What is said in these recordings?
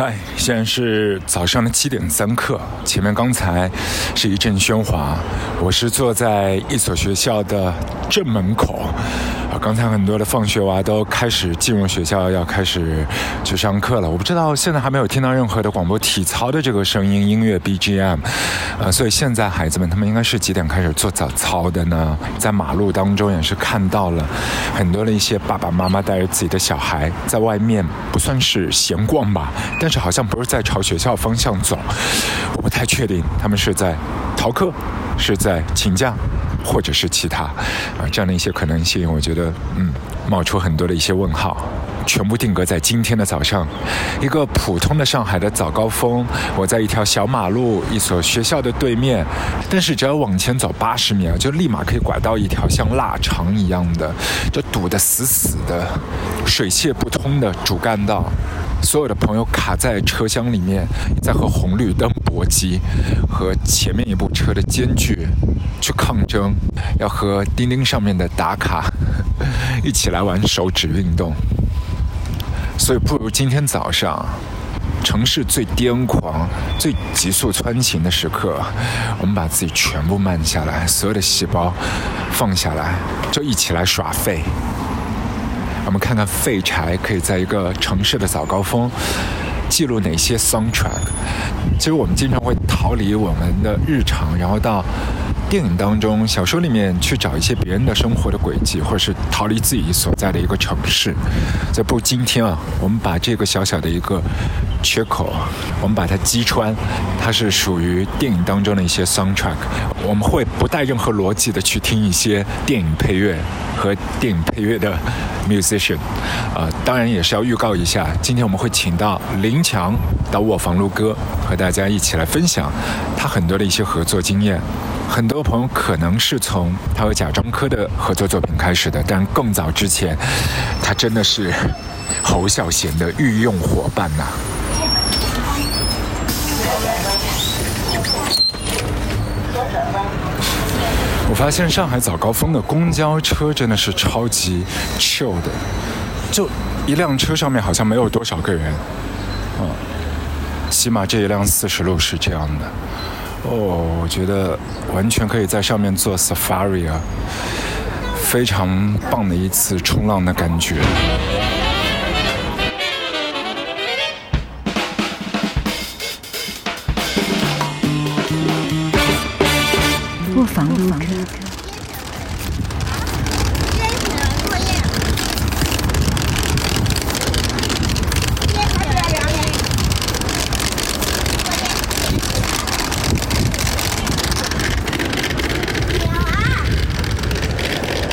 嗨，现在是早上的七点三刻。前面刚才是一阵喧哗，我是坐在一所学校的正门口。刚才很多的放学娃都开始进入学校，要开始去上课了。我不知道现在还没有听到任何的广播体操的这个声音、音乐 BGM。呃，所以现在孩子们他们应该是几点开始做早操的呢？在马路当中也是看到了很多的一些爸爸妈妈带着自己的小孩在外面，不算是闲逛吧，但是好像不是在朝学校方向走，我不太确定他们是在逃课，是在请假，或者是其他啊这样的一些可能性，我觉得嗯冒出很多的一些问号。全部定格在今天的早上，一个普通的上海的早高峰。我在一条小马路，一所学校的对面，但是只要往前走八十米啊，就立马可以拐到一条像腊肠一样的，就堵得死死的、水泄不通的主干道。所有的朋友卡在车厢里面，在和红绿灯搏击，和前面一部车的间距去抗争，要和钉钉上面的打卡一起来玩手指运动。所以，不如今天早上，城市最癫狂、最急速穿行的时刻，我们把自己全部慢下来，所有的细胞放下来，就一起来耍废。我们看看废柴可以在一个城市的早高峰记录哪些 soundtrack。其实我们经常会逃离我们的日常，然后到。电影当中、小说里面去找一些别人的生活的轨迹，或者是逃离自己所在的一个城市。这不，今天啊，我们把这个小小的一个缺口，我们把它击穿，它是属于电影当中的一些 soundtrack。我们会不带任何逻辑的去听一些电影配乐和电影配乐的 musician。呃，当然也是要预告一下，今天我们会请到林强到卧房录歌，和大家一起来分享他很多的一些合作经验。很多朋友可能是从他和贾樟柯的合作作品开始的，但更早之前，他真的是侯孝贤的御用伙伴呐。我发现上海早高峰的公交车真的是超级 chill 的，就一辆车上面好像没有多少个人，嗯，起码这一辆四十路是这样的。哦，我觉得完全可以在上面做 safari 啊，非常棒的一次冲浪的感觉。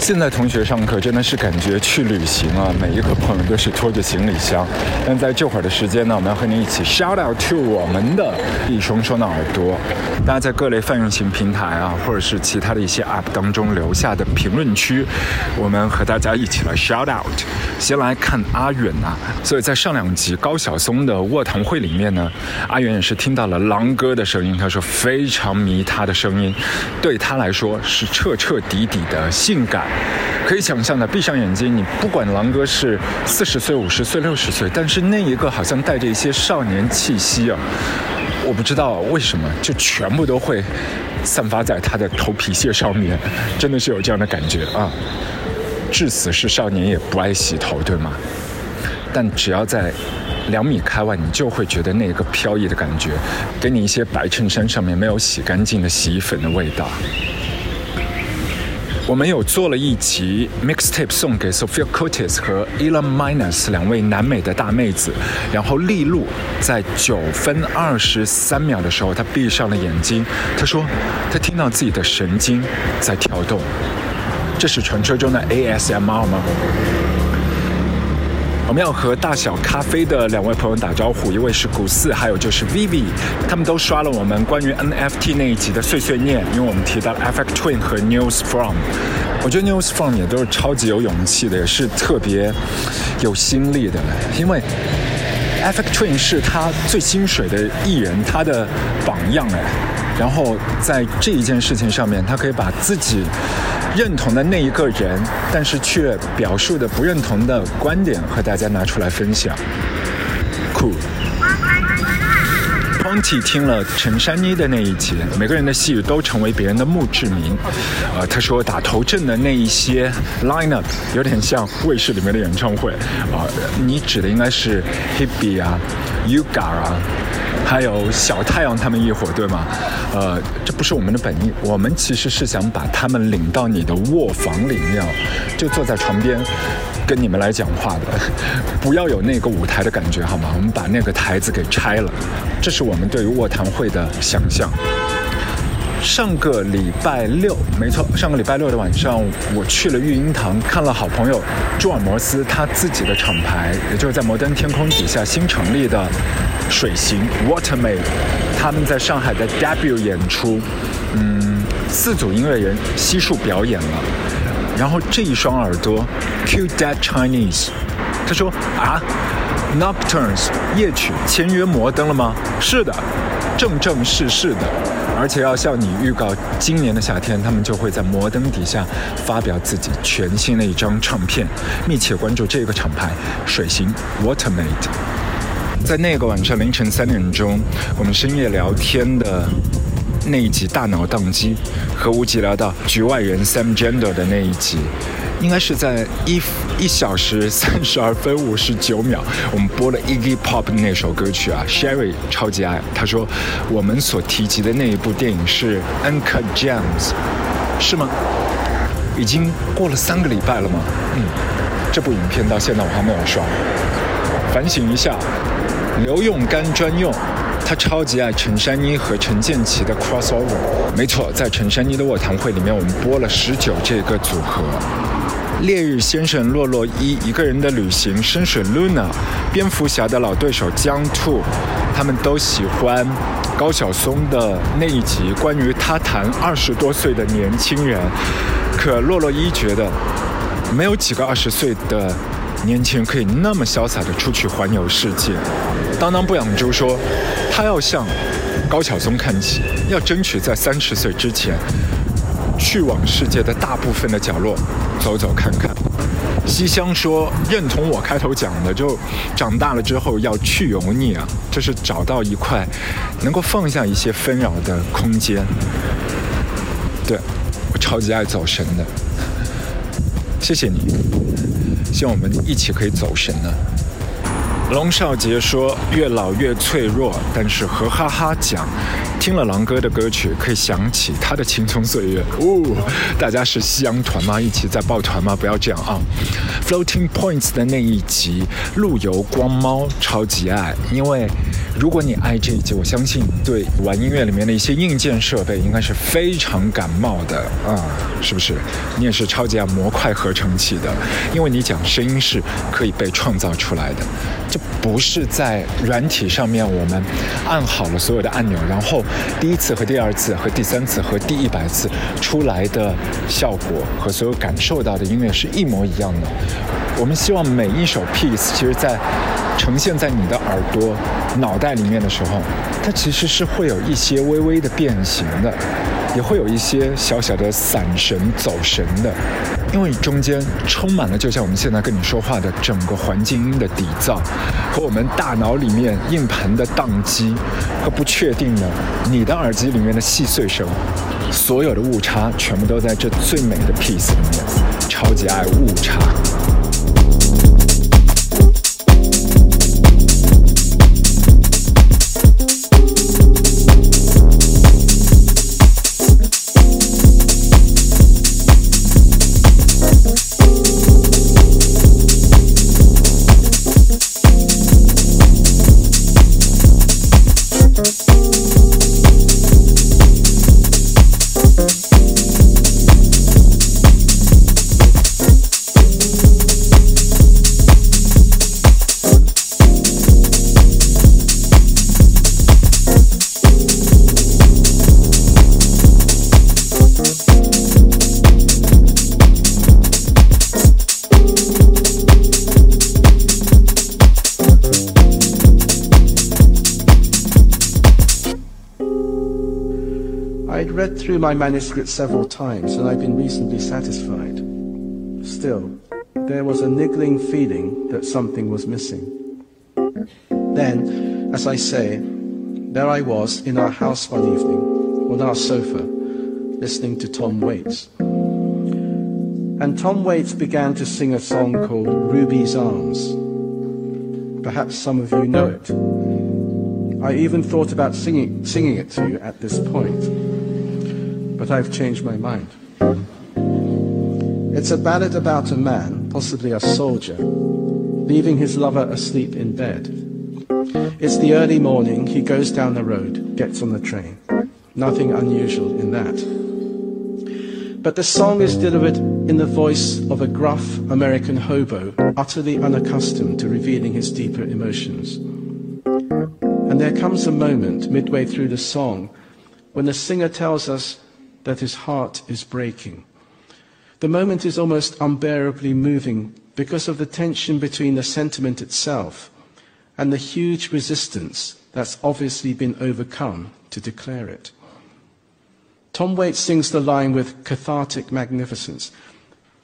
现在同学上课真的是感觉去旅行啊！每一个朋友都是拖着行李箱。但在这会儿的时间呢，我们要和你一起 shout out to 我们的一双双的耳朵。大家在各类泛用型平台啊，或者是其他的一些 app 当中留下的评论区，我们和大家一起来 shout out。先来看阿远啊，所以在上两集高晓松的卧谈会里面呢，阿远也是听到了狼哥的声音，他说非常迷他的声音，对他来说是彻彻底底的性感。可以想象的，闭上眼睛，你不管狼哥是四十岁、五十岁、六十岁，但是那一个好像带着一些少年气息啊，我不知道为什么，就全部都会散发在他的头皮屑上面，真的是有这样的感觉啊。至死是少年也不爱洗头，对吗？但只要在两米开外，你就会觉得那个飘逸的感觉，给你一些白衬衫上面没有洗干净的洗衣粉的味道。我们有做了一集 mixtape 送给 Sophia Curtis 和 Elon Minus 两位南美的大妹子，然后利路在九分二十三秒的时候，她闭上了眼睛，她说她听到自己的神经在跳动，这是传说中的 ASMR 吗？我们要和大小咖啡的两位朋友打招呼，一位是古四，还有就是 Vivi，他们都刷了我们关于 NFT 那一集的碎碎念，因为我们提到了 Effect Twin 和 News From，我觉得 News From 也都是超级有勇气的，也是特别有心力的，因为 Effect Twin 是他最薪水的艺人，他的榜样哎，然后在这一件事情上面，他可以把自己。认同的那一个人，但是却表述的不认同的观点和大家拿出来分享，酷。Ponty 听了陈珊妮的那一集，每个人的戏都成为别人的墓志铭。呃，他说打头阵的那一些 lineup 有点像卫视里面的演唱会。啊，你指的应该是 Hebe 啊，Uga 啊，还有小太阳他们一伙，对吗？呃，这不是我们的本意，我们其实是想把他们领到你的卧房里面，就坐在床边。跟你们来讲话的，不要有那个舞台的感觉好吗？我们把那个台子给拆了，这是我们对于卧谈会的想象。上个礼拜六，没错，上个礼拜六的晚上，我去了育婴堂，看了好朋友朱尔摩斯他自己的厂牌，也就是在摩登天空底下新成立的水形 Watermade，他们在上海的 debut 演出，嗯，四组音乐人悉数表演了。然后这一双耳朵，Q Dead Chinese，他说啊，Nocturnes 夜曲签约摩登了吗？是的，正正式式的，而且要向你预告，今年的夏天他们就会在摩登底下发表自己全新的一张唱片，密切关注这个厂牌，水星 Watermate。在那个晚上凌晨三点钟，我们深夜聊天的。那一集大脑宕机，和无极聊到局外人 Sam Gender 的那一集，应该是在一一小时三十二分五十九秒，我们播了 Iggy Pop 的那首歌曲啊，Sherry 超级爱。他说我们所提及的那一部电影是 Uncut Gems，是吗？已经过了三个礼拜了吗？嗯，这部影片到现在我还没有刷，反省一下，刘用干专用。他超级爱陈珊妮和陈建奇的 crossover，没错，在陈珊妮的卧谈会里面，我们播了十九这个组合。烈日先生洛洛伊一个人的旅行，深水 Luna，蝙蝠侠的老对手江兔，他们都喜欢高晓松的那一集，关于他谈二十多岁的年轻人。可洛洛伊觉得，没有几个二十岁的。年轻人可以那么潇洒地出去环游世界。当当不养猪说，他要向高晓松看齐，要争取在三十岁之前去往世界的大部分的角落走走看看。西乡说认同我开头讲的，就长大了之后要去油腻啊，就是找到一块能够放下一些纷扰的空间。对我超级爱走神的，谢谢你。希望我们一起可以走神呢。龙少杰说：“越老越脆弱，但是和哈哈讲，听了狼哥的歌曲，可以想起他的青葱岁月。”哦，大家是夕阳团吗？一起在抱团吗？不要这样啊！Floating Points 的那一集，陆游光猫超级爱，因为。如果你爱这一集，我相信对玩音乐里面的一些硬件设备应该是非常感冒的啊，是不是？你也是超级爱模块合成器的，因为你讲声音是可以被创造出来的，这不是在软体上面我们按好了所有的按钮，然后第一次和第二次和第三次和第一百次出来的效果和所有感受到的音乐是一模一样的。我们希望每一首 piece，其实在呈现在你的耳朵、脑袋里面的时候，它其实是会有一些微微的变形的，也会有一些小小的散神、走神的，因为中间充满了，就像我们现在跟你说话的整个环境音的底噪，和我们大脑里面硬盘的宕机和不确定的你的耳机里面的细碎声，所有的误差全部都在这最美的 piece 里面，超级爱误差。Through my manuscript several times and I've been reasonably satisfied. Still, there was a niggling feeling that something was missing. Then, As I say, there I was in our house one evening, on our sofa, listening to Tom Waits. And Tom Waits began to sing a song called Ruby's Arms. Perhaps some of you know it. I even thought about singing, singing it to you at this point, but I've changed my mind. It's a ballad about a man, possibly a soldier, leaving his lover asleep in bed. It's the early morning, he goes down the road, gets on the train. Nothing unusual in that. But the song is delivered in the voice of a gruff American hobo, utterly unaccustomed to revealing his deeper emotions. And there comes a moment midway through the song when the singer tells us that his heart is breaking. The moment is almost unbearably moving because of the tension between the sentiment itself and the huge resistance that's obviously been overcome to declare it. Tom Waits sings the line with cathartic magnificence,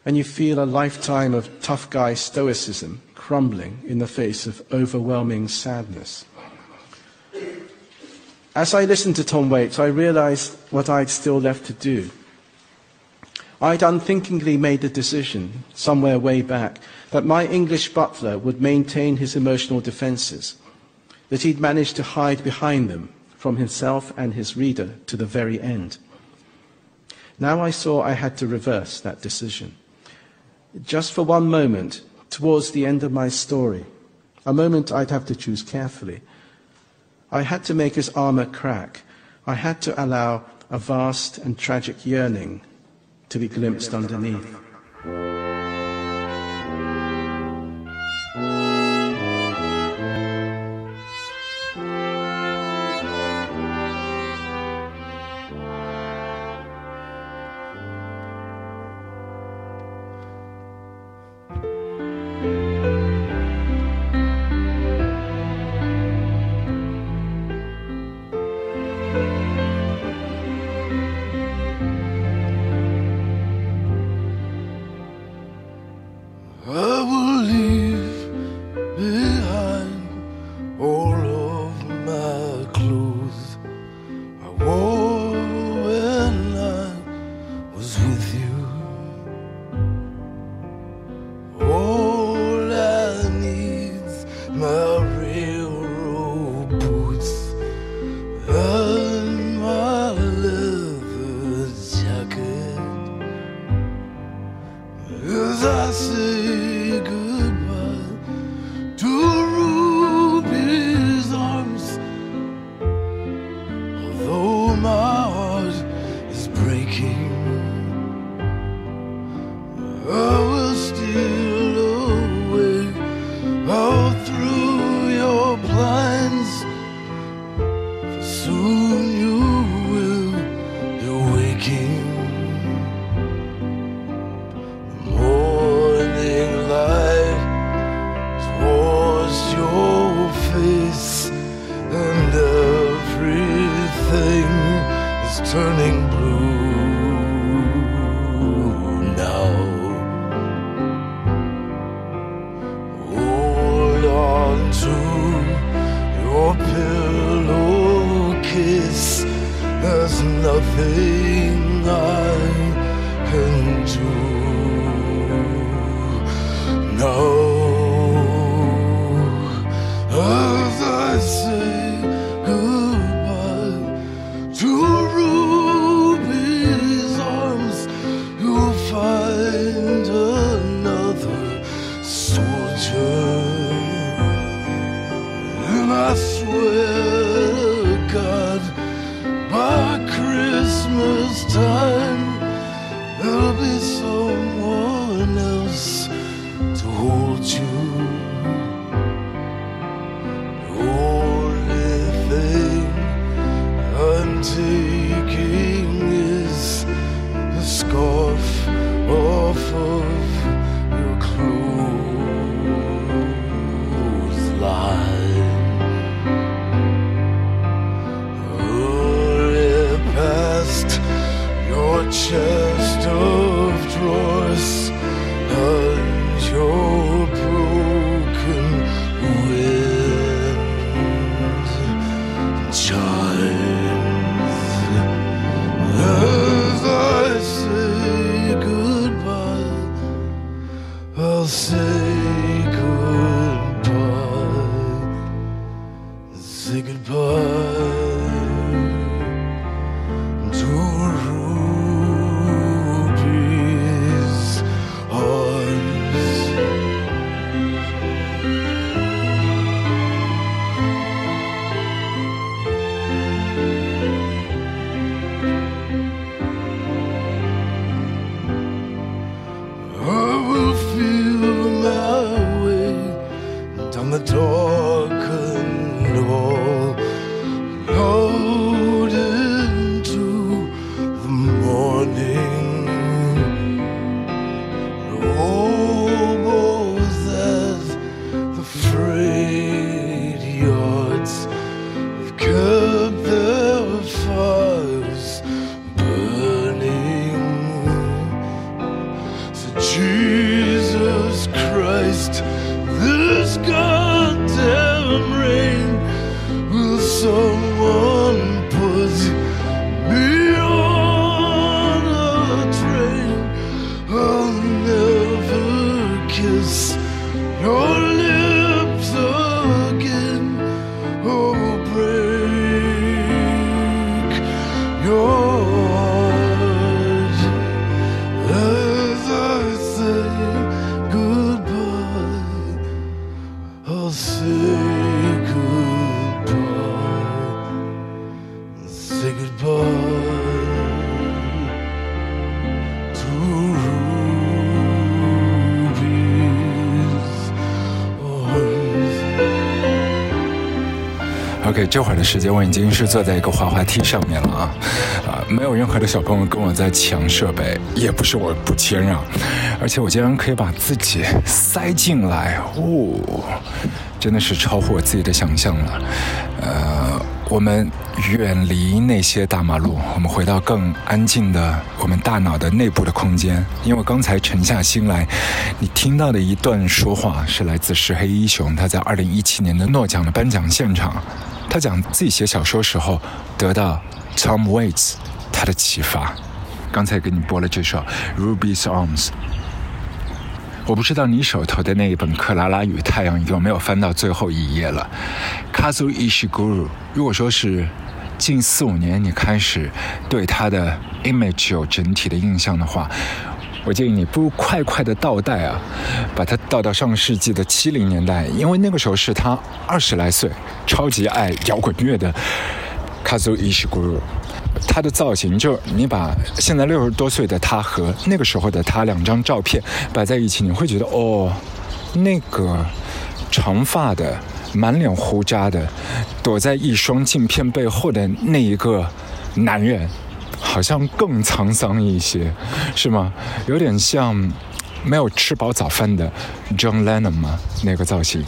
and you feel a lifetime of tough guy stoicism crumbling in the face of overwhelming sadness. As I listened to Tom Waits, I realized what I'd still left to do. I'd unthinkingly made the decision, somewhere way back, that my English butler would maintain his emotional defenses, that he'd managed to hide behind them from himself and his reader to the very end. Now I saw I had to reverse that decision. Just for one moment, towards the end of my story, a moment I'd have to choose carefully, I had to make his armor crack. I had to allow a vast and tragic yearning to be glimpsed underneath. 这这会儿的时间我已经是坐在一个滑滑梯上面了啊，啊，没有任何的小朋友跟我在抢设备，也不是我不谦让，而且我竟然可以把自己塞进来，哦，真的是超乎我自己的想象了。呃，我们远离那些大马路，我们回到更安静的我们大脑的内部的空间。因为刚才沉下心来，你听到的一段说话是来自石黑一雄，他在二零一七年的诺奖的颁奖现场，他讲自己写小说时候得到 Tom Waits 他的启发。刚才给你播了这首《Ruby's Arms》。我不知道你手头的那一本《克拉拉与太阳》有没有翻到最后一页了。Kazu Ishiguro，如果说是近四五年你开始对他的 image 有整体的印象的话，我建议你不如快快的倒带啊，把它倒到上世纪的七零年代，因为那个时候是他二十来岁，超级爱摇滚乐的 Kazu Ishiguro。他的造型，就你把现在六十多岁的他和那个时候的他两张照片摆在一起，你会觉得哦，那个长发的、满脸胡渣的、躲在一双镜片背后的那一个男人，好像更沧桑一些，是吗？有点像。没有吃饱早饭的 John Lennon 吗？那个造型，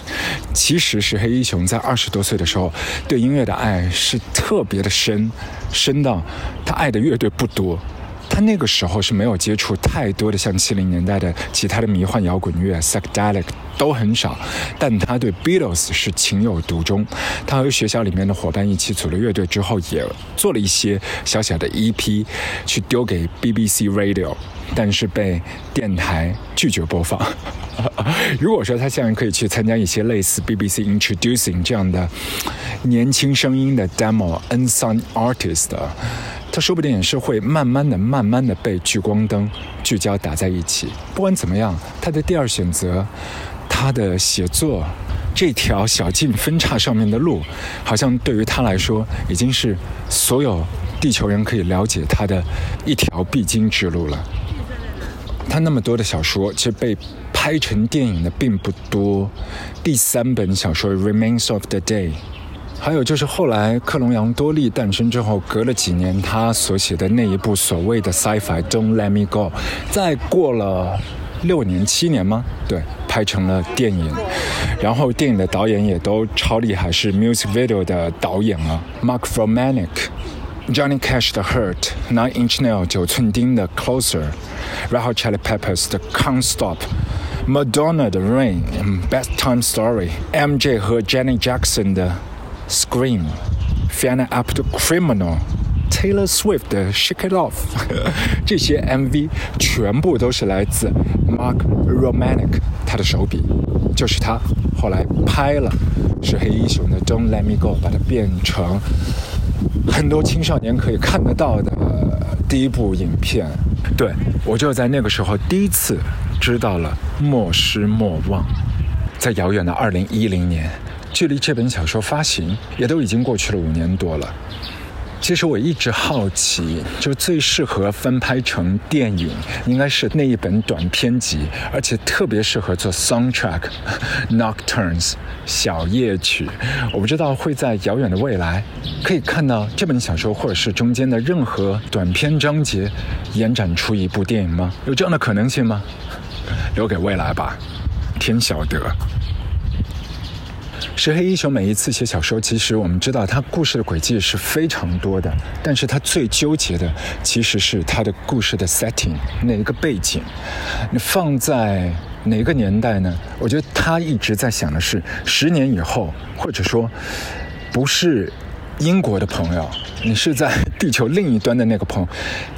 其实是黑衣熊在二十多岁的时候对音乐的爱是特别的深，深到他爱的乐队不多。他那个时候是没有接触太多的像七零年代的其他的迷幻摇滚乐、psychedelic 都很少，但他对 Beatles 是情有独钟。他和学校里面的伙伴一起组了乐队之后，也做了一些小小的 EP，去丢给 BBC Radio，但是被电台拒绝播放。如果说他现在可以去参加一些类似 BBC Introducing 这样的年轻声音的 demo unsung artist。他说不定也是会慢慢的、慢慢的被聚光灯聚焦打在一起。不管怎么样，他的第二选择，他的写作这条小径分叉上面的路，好像对于他来说，已经是所有地球人可以了解他的一条必经之路了。他那么多的小说，其实被拍成电影的并不多。第三本小说《Remains of the Day》。还有就是后来克隆羊多利诞生之后，隔了几年，他所写的那一部所谓的 sci-fi《Don't Let Me Go》，再过了六年七年吗？对，拍成了电影。然后电影的导演也都超厉害，是 music video 的导演啊，Mark Romanek。Johnny Cash 的 Hurt、Nine Inch Nail 九寸钉的 Closer、Red Hot Chili Peppers 的 Can't Stop、Madonna 的 Rain、Best Time Story、MJ 和 Janet Jackson 的 Scream、Fiona Apple Criminal、Taylor Swift 的 Shake It Off，这些 MV 全部都是来自 Mark Romanek 他的手笔，就是他后来拍了是黑衣熊的《Don't Let Me Go》，把它变成很多青少年可以看得到的第一部影片。对我就在那个时候第一次知道了《莫失莫忘》，在遥远的二零一零年，距离这本小说发行也都已经过去了五年多了。其实我一直好奇，就最适合翻拍成电影，应该是那一本短篇集，而且特别适合做 soundtrack nocturnes 小夜曲。我不知道会在遥远的未来可以看到这本小说，或者是中间的任何短篇章节延展出一部电影吗？有这样的可能性吗？留给未来吧，天晓得。石黑一雄每一次写小说，其实我们知道他故事的轨迹是非常多的，但是他最纠结的其实是他的故事的 setting 哪一个背景，你放在哪个年代呢？我觉得他一直在想的是十年以后，或者说不是英国的朋友，你是在地球另一端的那个朋友，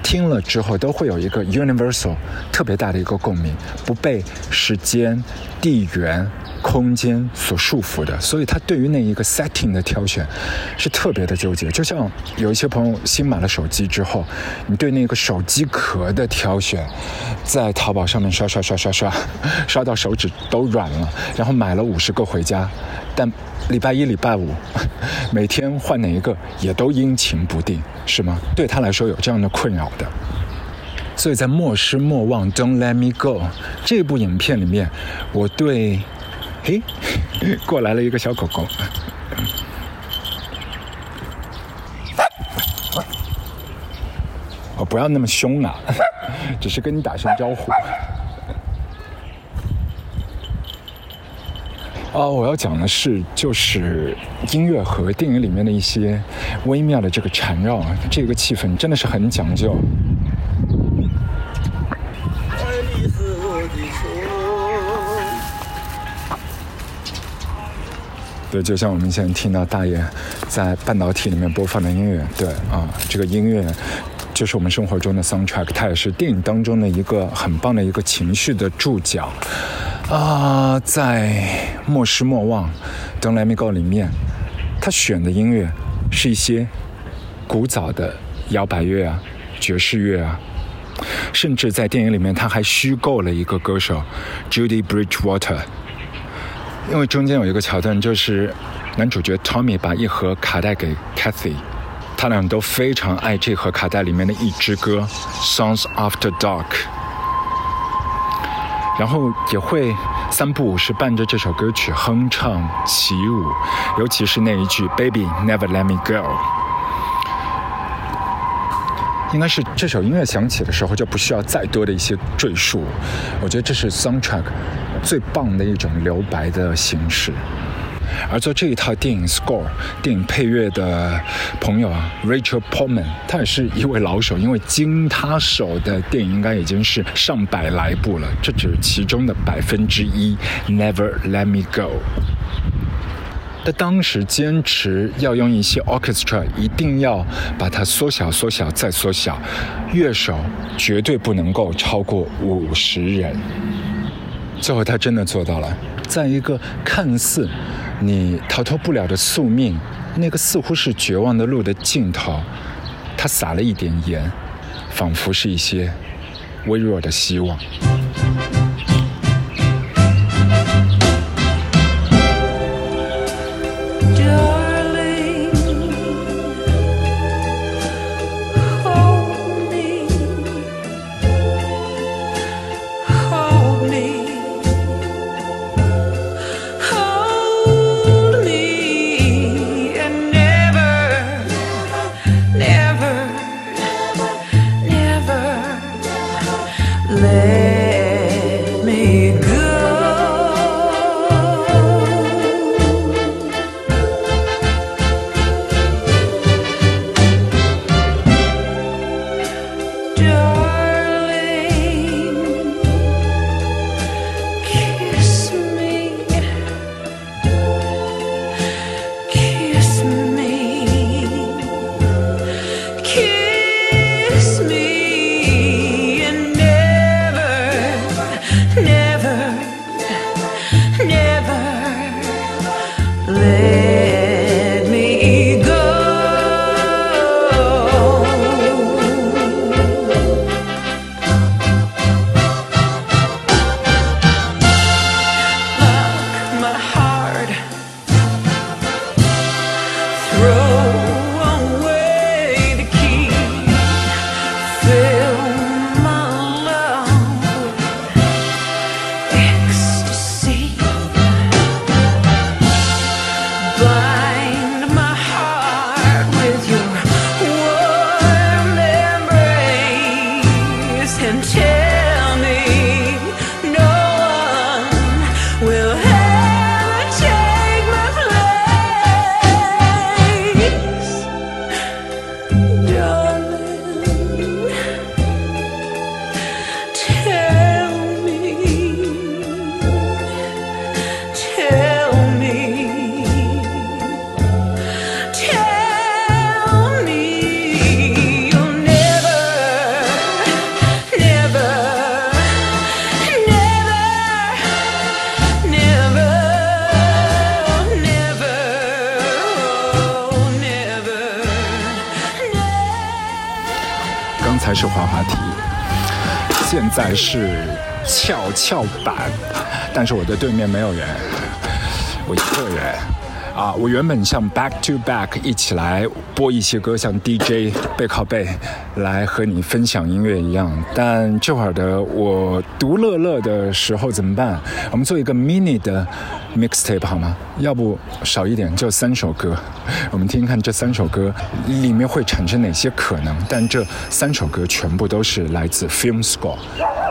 听了之后都会有一个 universal 特别大的一个共鸣，不被时间、地缘。空间所束缚的，所以他对于那一个 setting 的挑选是特别的纠结。就像有一些朋友新买了手机之后，你对那个手机壳的挑选，在淘宝上面刷刷刷刷刷，刷到手指都软了，然后买了五十个回家，但礼拜一、礼拜五每天换哪一个也都阴晴不定，是吗？对他来说有这样的困扰的。所以在莫失莫忘 Don't Let Me Go 这部影片里面，我对。嘿，过来了一个小狗狗。我，不要那么凶啊，只是跟你打声招呼。哦，我要讲的是，就是音乐和电影里面的一些微妙的这个缠绕，这个气氛真的是很讲究。对，就像我们现在听到大爷在半导体里面播放的音乐，对啊，这个音乐就是我们生活中的 soundtrack，它也是电影当中的一个很棒的一个情绪的注脚啊。在莫失莫忘，Don't Let Me Go 里面，他选的音乐是一些古早的摇摆乐啊、爵士乐啊，甚至在电影里面他还虚构了一个歌手 Judy Bridgewater。因为中间有一个桥段，就是男主角 Tommy 把一盒卡带给 Kathy，他俩都非常爱这盒卡带里面的一支歌《Songs After Dark》，然后也会三不五时伴着这首歌曲哼唱起舞，尤其是那一句 “Baby Never Let Me Go”，应该是这首音乐响起的时候就不需要再多的一些赘述，我觉得这是 Soundtrack。最棒的一种留白的形式，而做这一套电影 score 电影配乐的朋友啊，Rachel Portman，他也是一位老手，因为经他手的电影应该已经是上百来部了，这只是其中的百分之一。Never Let Me Go，他当时坚持要用一些 orchestra，一定要把它缩小、缩小再缩小，乐手绝对不能够超过五十人。最后，他真的做到了，在一个看似你逃脱不了的宿命，那个似乎是绝望的路的尽头，他撒了一点盐，仿佛是一些微弱的希望。是跷跷板，但是我的对面没有人，我一个人。啊，我原本像 back to back 一起来播一些歌，像 DJ 背靠背来和你分享音乐一样，但这会儿的我独乐乐的时候怎么办？我们做一个 mini 的 mixtape 好吗？要不少一点，就三首歌，我们听听看这三首歌里面会产生哪些可能？但这三首歌全部都是来自 film score，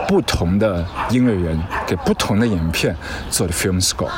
不同的音乐人给不同的影片做的 film score。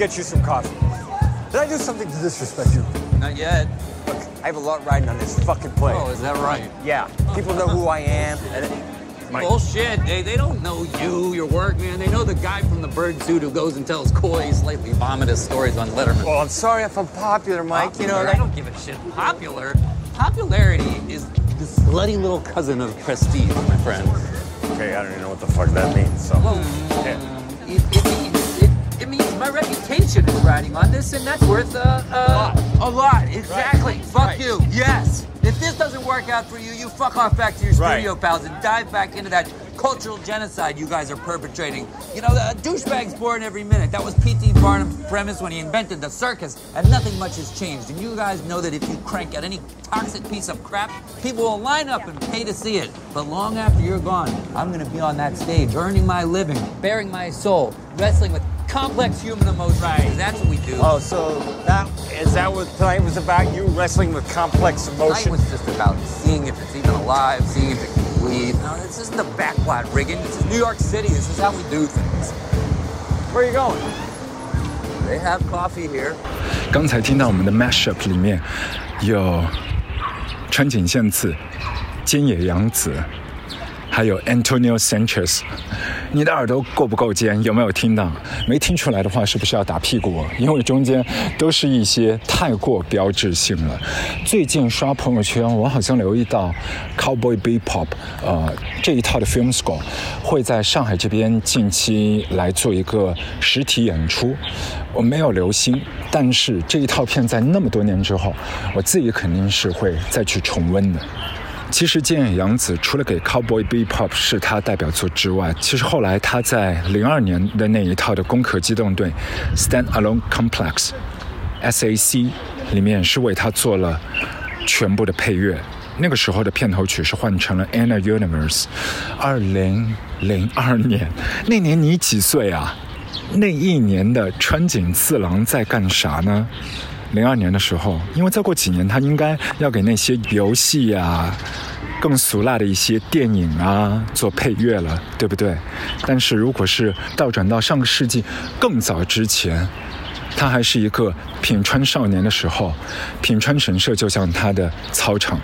Get you some coffee. Did I do something to disrespect you? Not yet. Look, I have a lot riding on this fucking plane. Oh, is that right? Yeah. People know who I am. Bullshit. They, they don't know you, your work, man. They know the guy from the bird suit who goes and tells coy, slightly vomitous stories on Letterman. well, I'm sorry if I'm popular, Mike. You know, Popular? I don't give a shit. Popular? Popularity is the slutty little cousin of prestige, my friend. Okay, I don't even know what the fuck that means. So. Yeah. It, it my reputation is riding on this, and that's worth uh, uh, a lot. Exactly. Fuck Right. you. Yes. If this doesn't work out for you, you fuck off back to your Right. studio pals and dive back into that cultural genocide you guys are perpetrating. You know, a douchebag's born every minute. That was P.T. Barnum's premise when he invented the circus, and nothing much has changed. And you guys know that if you crank out any toxic piece of crap, people will line up and pay to see it. But long after you're gone, I'm gonna be on that stage, earning my living, bearing my soul, wrestling with complex human emotions. Right. That's what we do. Oh, so that is that what tonight was about? You wrestling with complex Tonight emotion? was just about seeing if it's even alive, seeing if it can bleed. No, this isn't the backwot rigging. This is New York City. This is how we do things. Where are you going? They have coffee here. 刚才听到我们的 mashup 里面有川井宪次、菅野洋子， 还有 Antonio Sanchez。你的耳朵够不够尖？有没有听到？没听出来的话，是不是要打屁股？因为中间都是一些太过标志性了。最近刷朋友圈，我好像留意到 Cowboy Bebop，呃，这一套的 film score 会在上海这边近期来做一个实体演出。我没有留心，但是这一套片在那么多年之后，我自己肯定是会再去重温的。其实菅野洋子除了给 Cowboy Bebop 是他代表作之外，其实后来他在零二年的那一套的《攻壳机动队》Stand Alone Complex SAC 里面是为他做了全部的配乐。那个时候的片头曲是换成了 Anna Universe。二零零二年，那年你几岁啊？那一年的川井次郎在干啥呢？零二年的时候，因为再过几年他应该要给那些游戏啊、更俗辣的一些电影啊做配乐了，对不对？但是如果是倒转到上个世纪更早之前，他还是一个品川少年的时候，品川神社就像他的操场。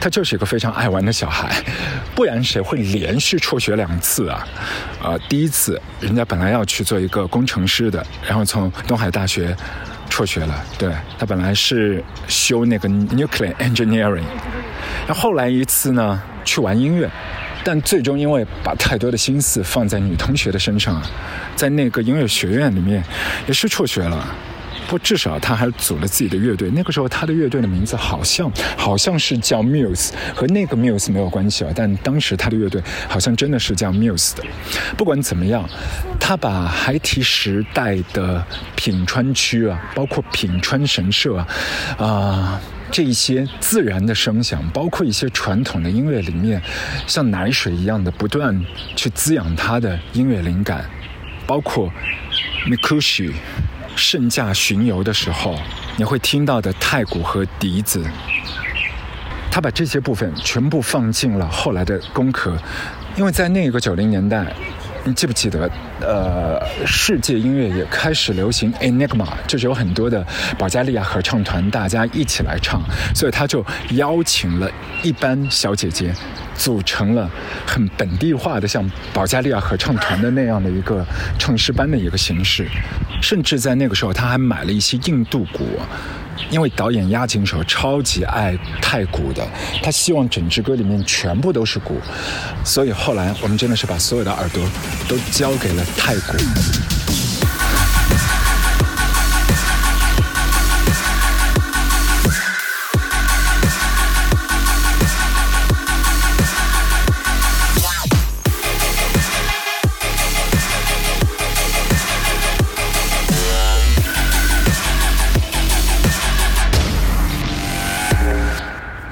他就是一个非常爱玩的小孩，不然谁会连续辍学两次啊？呃，第一次人家本来要去做一个工程师的，然后从东海大学辍学了。对他本来是修那个 nuclear engineering，那后来一次呢去玩音乐，但最终因为把太多的心思放在女同学的身上，在那个音乐学院里面也是辍学了。不，至少他还组了自己的乐队。那个时候他的乐队的名字好像好像是叫 Muse，和那个 Muse 没有关系啊。但当时他的乐队好像真的是叫 Muse 的。不管怎么样，他把孩提时代的品川区啊，包括品川神社啊，啊、这一些自然的声响，包括一些传统的音乐里面，像奶水一样的不断去滋养他的音乐灵感，包括 Mikushi 圣驾巡游的时候，你会听到的太鼓和笛子。他把这些部分全部放进了后来的功课，因为在那个九零年代，你记不记得？呃，世界音乐也开始流行 Enigma，就是有很多的保加利亚合唱团，大家一起来唱，所以他就邀请了一班小姐姐，组成了很本地化的像保加利亚合唱团的那样的一个唱诗班的一个形式，甚至在那个时候他还买了一些印度鼓。因为导演押井守超级爱太鼓的，他希望整支歌里面全部都是鼓，所以后来我们真的是把所有的耳朵都交给了太鼓。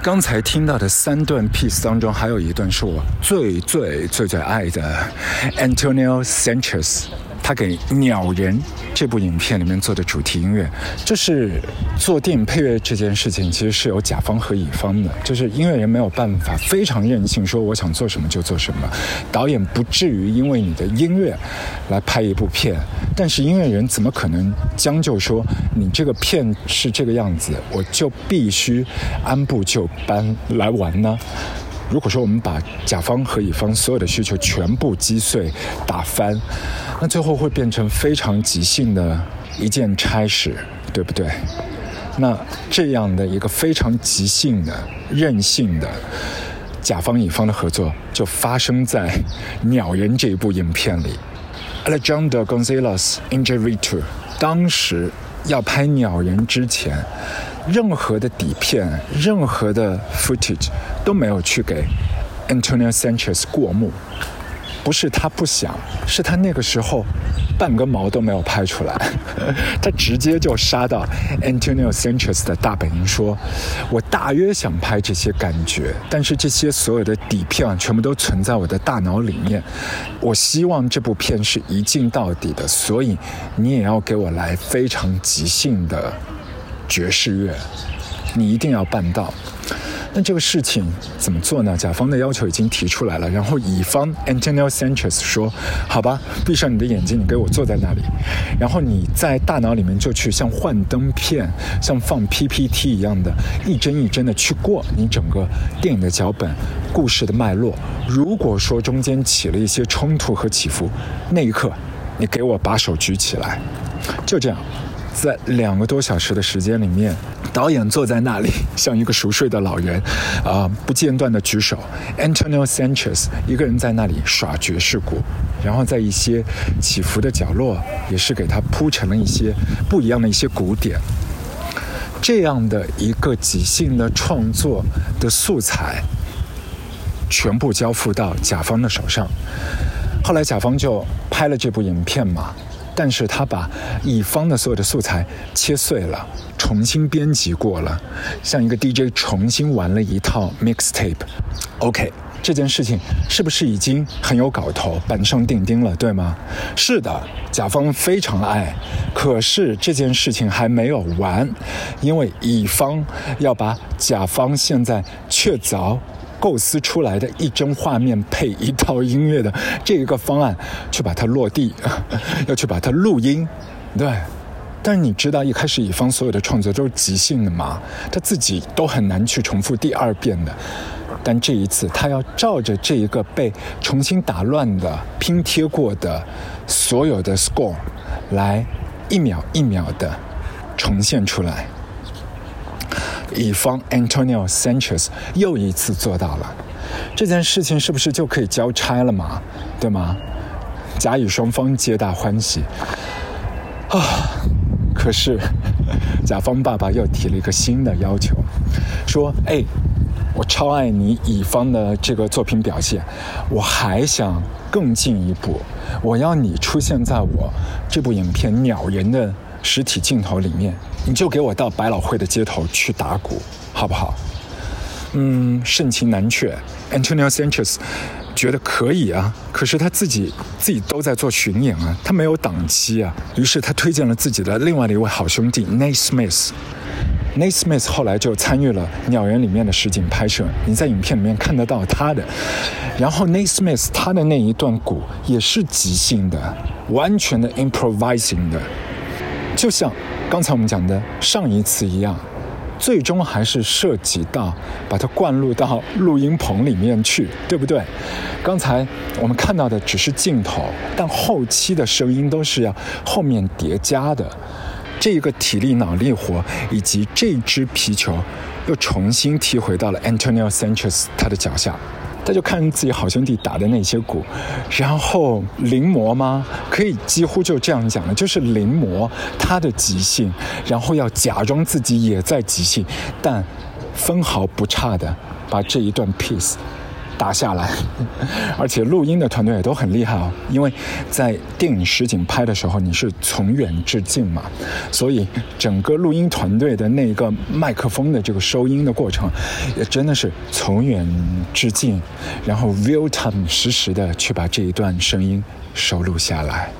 刚才听到的三段 piece 当中，还有一段是我最最最最爱的 Antonio Sanchez 他给《鸟人》这部影片里面做的主题音乐，就是做电影配乐这件事情，其实是有甲方和乙方的，就是音乐人没有办法非常任性，说我想做什么就做什么，导演不至于因为你的音乐来拍一部片，但是音乐人怎么可能将就说你这个片是这个样子，我就必须按部就班来玩呢？如果说我们把甲方和乙方所有的需求全部击碎、打翻，那最后会变成非常即兴的一件差事，对不对？那这样的一个非常即兴的、任性的甲方乙方的合作，就发生在《鸟人》这一部影片里。Alejandro Gonzalez Inarritu 当时要拍《鸟人》之前。任何的底片、任何的 footage 都没有去给 Antonio Sanchez 过目，不是他不想，是他那个时候半根毛都没有拍出来，他直接就杀到 Antonio Sanchez 的大本营说：“我大约想拍这些感觉，但是这些所有的底片，全部都存在我的大脑里面。我希望这部片是一镜到底的，所以你也要给我来非常即兴的。”爵士乐，你一定要办到。那这个事情怎么做呢？甲方的要求已经提出来了，然后乙方 Antonio Sanchez 说：“好吧，闭上你的眼睛，你给我坐在那里，然后你在大脑里面就去像幻灯片、像放 PPT 一样的，一帧一帧的去过你整个电影的脚本、故事的脉络。如果说中间起了一些冲突和起伏，那一刻你给我把手举起来，就这样。”在两个多小时的时间里面，导演坐在那里，像一个熟睡的老人，啊，不间断的举手。Antonio Sanchez 一个人在那里耍爵士鼓，然后在一些起伏的角落，也是给他铺成了一些不一样的一些鼓点。这样的一个即兴的创作的素材，全部交付到甲方的手上。后来甲方就拍了这部影片嘛。但是他把乙方的所有的素材切碎了，重新编辑过了，像一个 DJ 重新玩了一套 mixtape。OK，这件事情是不是已经很有搞头，板上钉钉了，对吗？是的，甲方非常爱。可是这件事情还没有完，因为乙方要把甲方现在确凿。构思出来的一帧画面配一套音乐的这一个方案，去把它落地，要去把它录音，对。但是你知道，一开始乙方所有的创作都是即兴的嘛，他自己都很难去重复第二遍的。但这一次，他要照着这一个被重新打乱的拼贴过的所有的 score 来一秒一秒的重现出来。乙方 Antonio Sanchez 又一次做到了，这件事情是不是就可以交差了嘛？对吗？甲乙双方皆大欢喜啊！可是甲方爸爸又提了一个新的要求，说：“哎，我超爱你乙方的这个作品表现，我还想更进一步，我要你出现在我这部影片《鸟人》的实体镜头里面。”你就给我到百老汇的街头去打鼓，好不好？嗯，盛情难却。Antonio Sanchez 觉得可以啊，可是他自己自己都在做巡演啊，他没有档期啊。于是他推荐了自己的另外的一位好兄弟 Nate Smith。Nate Smith 后来就参与了《鸟人》里面的实景拍摄，你在影片里面看得到他的。然后 Nate Smith 他的那一段鼓也是即兴的，完全的 improvising 的，就像。刚才我们讲的上一次一样，最终还是涉及到把它灌入到录音棚里面去，对不对？刚才我们看到的只是镜头，但后期的声音都是要后面叠加的。这一个体力脑力活，以及这只皮球，又重新踢回到了 Antonio Sanchez 他的脚下。他就看自己好兄弟打的那些鼓，然后临摹吗？可以几乎就这样讲了，就是临摹他的即兴，然后要假装自己也在即兴，但分毫不差的把这一段 piece。打下来，而且录音的团队也都很厉害哦。因为在电影实景拍的时候，你是从远至近嘛，所以整个录音团队的那个麦克风的这个收音的过程，也真的是从远至近，然后 real time 实时的去把这一段声音收录下来。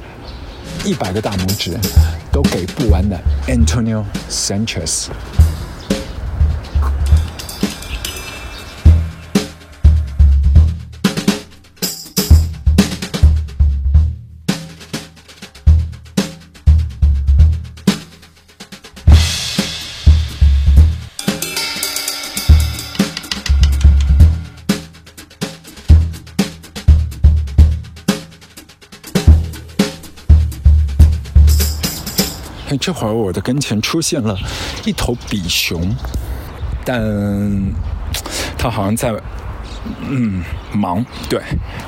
一百个大拇指都给不完的 Antonio Sanchez。这会儿我的跟前出现了一头比熊，但它好像在嗯忙。对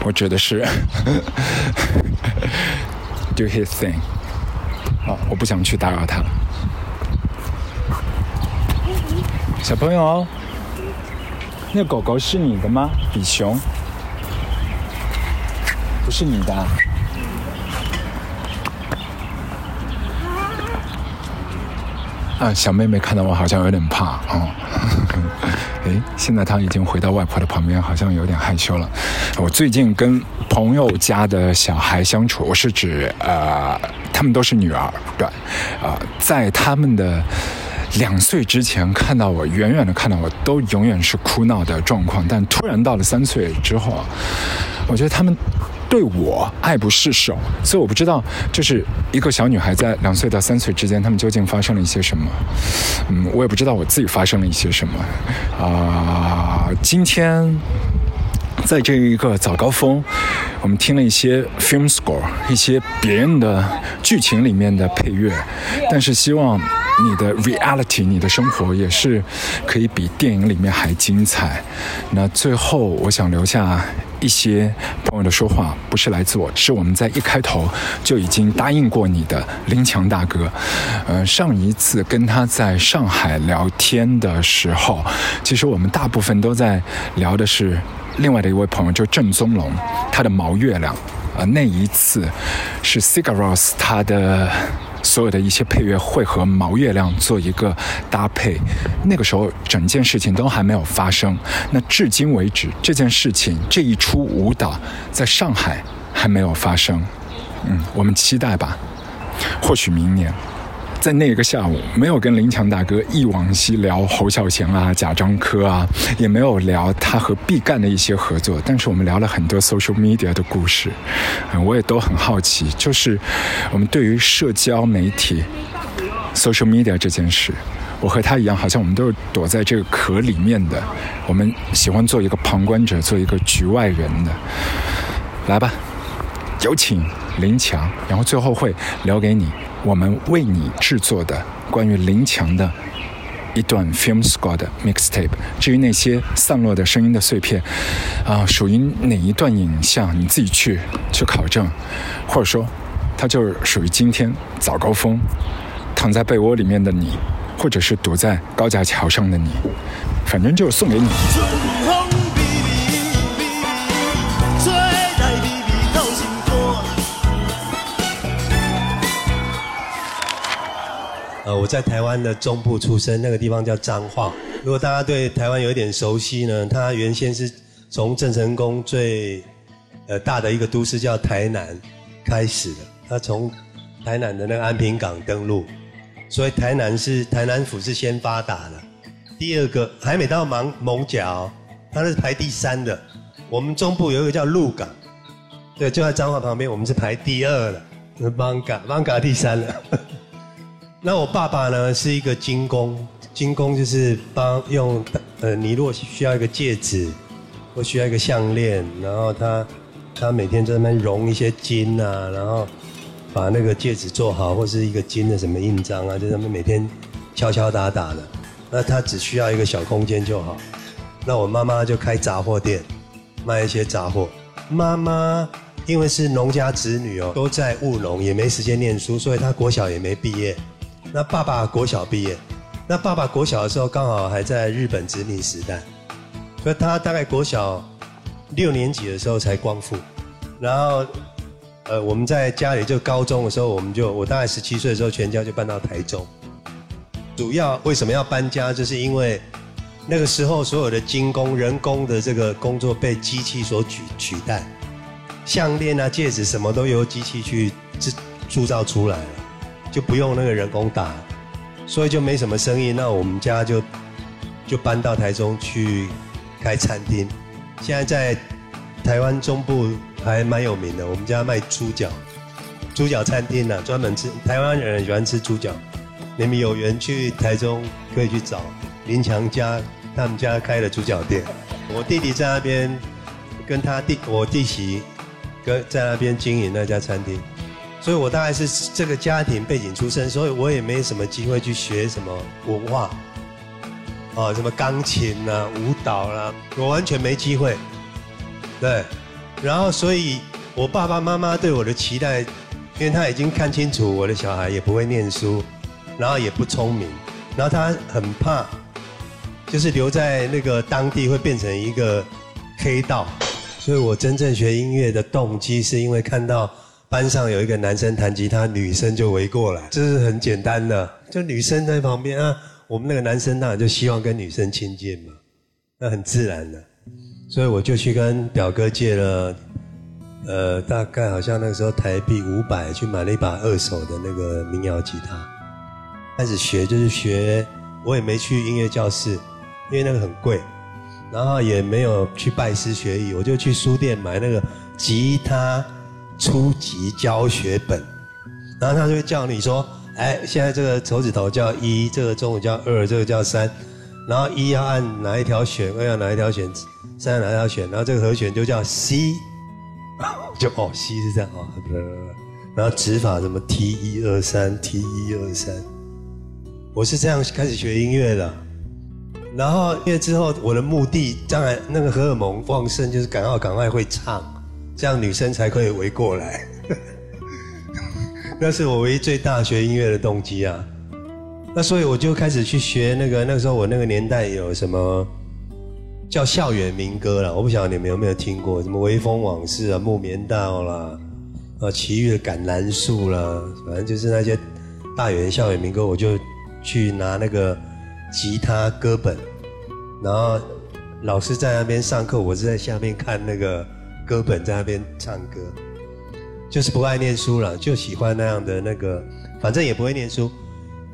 我指的是 do his thing。好，我不想去打扰他。小朋友，那狗狗是你的吗？比熊不是你的啊。小妹妹看到我好像有点怕哦。诶，现在她已经回到外婆的旁边，好像有点害羞了。我最近跟朋友家的小孩相处，我是指呃，他们都是女儿，对，啊、在他们的两岁之前看到我，远远的看到我，都永远是哭闹的状况。但突然到了三岁之后，我觉得他们对我爱不释手，所以我不知道，就是一个小女孩在两岁到三岁之间，她们究竟发生了一些什么。嗯，我也不知道我自己发生了一些什么。啊、今天。在这一个早高峰，我们听了一些 film score，一些别人的剧情里面的配乐，但是希望你的 reality，你的生活也是可以比电影里面还精彩。那最后，我想留下一些朋友的说话，不是来自我，是我们在一开头就已经答应过你的林强大哥。呃，上一次跟他在上海聊天的时候，其实我们大部分都在聊的是。另外的一位朋友就郑宗龙，他的《毛月亮》呃，那一次是 Cigaros 他的所有的一些配乐会和《毛月亮》做一个搭配。那个时候整件事情都还没有发生。那至今为止，这件事情这一出舞蹈在上海还没有发生。嗯，我们期待吧，或许明年。在那个下午，没有跟林强大哥忆往昔聊侯孝贤啊、贾樟柯啊，也没有聊他和毕赣的一些合作，但是我们聊了很多 social media 的故事，我也都很好奇，就是我们对于社交媒体 social media 这件事，我和他一样，好像我们都是躲在这个壳里面的，我们喜欢做一个旁观者，做一个局外人的。来吧，有请林强，然后最后会留给你。我们为你制作的关于林强的一段 film score 的 mixtape，至于那些散落的声音的碎片，啊，属于哪一段影像，你自己去去考证，或者说，它就是属于今天早高峰躺在被窝里面的你，或者是躲在高架桥上的你，反正就是送给你。我在台湾的中部出生，那个地方叫彰化。如果大家对台湾有一点熟悉呢，它原先是从郑成功最呃大的一个都市叫台南开始的。它从台南的那个安平港登陆，所以台南是台南府是先发达的。第二个还没到蒙蒙角，它是排第三的。我们中部有一个叫鹿港，对，就在彰化旁边，我们是排第二的，是邦嘎邦嘎第三了。那我爸爸呢是一个金工，金工就是帮用呃，你如果需要一个戒指，或需要一个项链，然后他他每天在那边熔一些金啊，然后把那个戒指做好，或是一个金的什么印章啊，就他们每天敲敲打打的。那他只需要一个小空间就好。那我妈妈就开杂货店，卖一些杂货。妈妈因为是农家子女哦，都在务农，也没时间念书，所以她国小也没毕业。那爸爸国小毕业，那爸爸国小的时候刚好还在日本殖民时代，所以他大概国小六年级的时候才光复。然后，呃，我们在家里就高中的时候，我们就我大概十七岁的时候，全家就搬到台中。主要为什么要搬家，就是因为那个时候所有的精工、人工的这个工作被机器所取取代，项链啊、戒指什么都由机器去制铸造出来了，就不用那个人工打，所以就没什么生意。那我们家就就搬到台中去开餐厅，现在在台湾中部还蛮有名的。我们家卖猪脚，猪脚餐厅呢、专门吃台湾人喜欢吃猪脚。你们有缘去台中可以去找林强家他们家开的猪脚店。我弟弟在那边跟他弟我弟媳跟在那边经营那家餐厅，所以我大概是这个家庭背景出身，所以我也没什么机会去学什么文化，哦，什么钢琴啦、舞蹈啦，我完全没机会。对，然后所以我爸爸妈妈对我的期待，因为他已经看清楚我的小孩也不会念书，然后也不聪明，然后他很怕，就是留在那个当地会变成一个黑道，所以我真正学音乐的动机是因为看到班上有一个男生弹吉他，女生就围过来，这是很简单的，就女生在旁边啊，我们那个男生当然就希望跟女生亲近嘛，那很自然的，所以我就去跟表哥借了。呃，大概好像那个时候台币五百去买了一把二手的那个民谣吉他，开始学就是学，我也没去音乐教室，因为那个很贵，然后也没有去拜师学艺，我就去书店买那个吉他初级教学本，然后他就会叫你说，哎，现在这个手指头叫一，这个中指叫二，这个叫三，然后一要按哪一条弦，二要哪一条弦，三要哪一条弦，然后这个和弦就叫 C。就哦，C 是这样哦，然后指法什么 T 一二三 T 一二三，我是这样开始学音乐的。然后因为之后，我的目的当然那个荷尔蒙旺盛，就是赶快赶快会唱，这样女生才可以围过来。那是我唯一最大学音乐的动机啊。那所以我就开始去学那个，那个时候我那个年代有什么？叫校园民歌了，我不晓得你们有没有听过，什么《微风往事》啊，《木棉道》啦，啊，奇遇的橄榄树啦，反正就是那些大园校园民歌，我就去拿那个吉他歌本，然后老师在那边上课，我是在下面看那个歌本，在那边唱歌，就是不爱念书了，就喜欢那样的那个，反正也不会念书，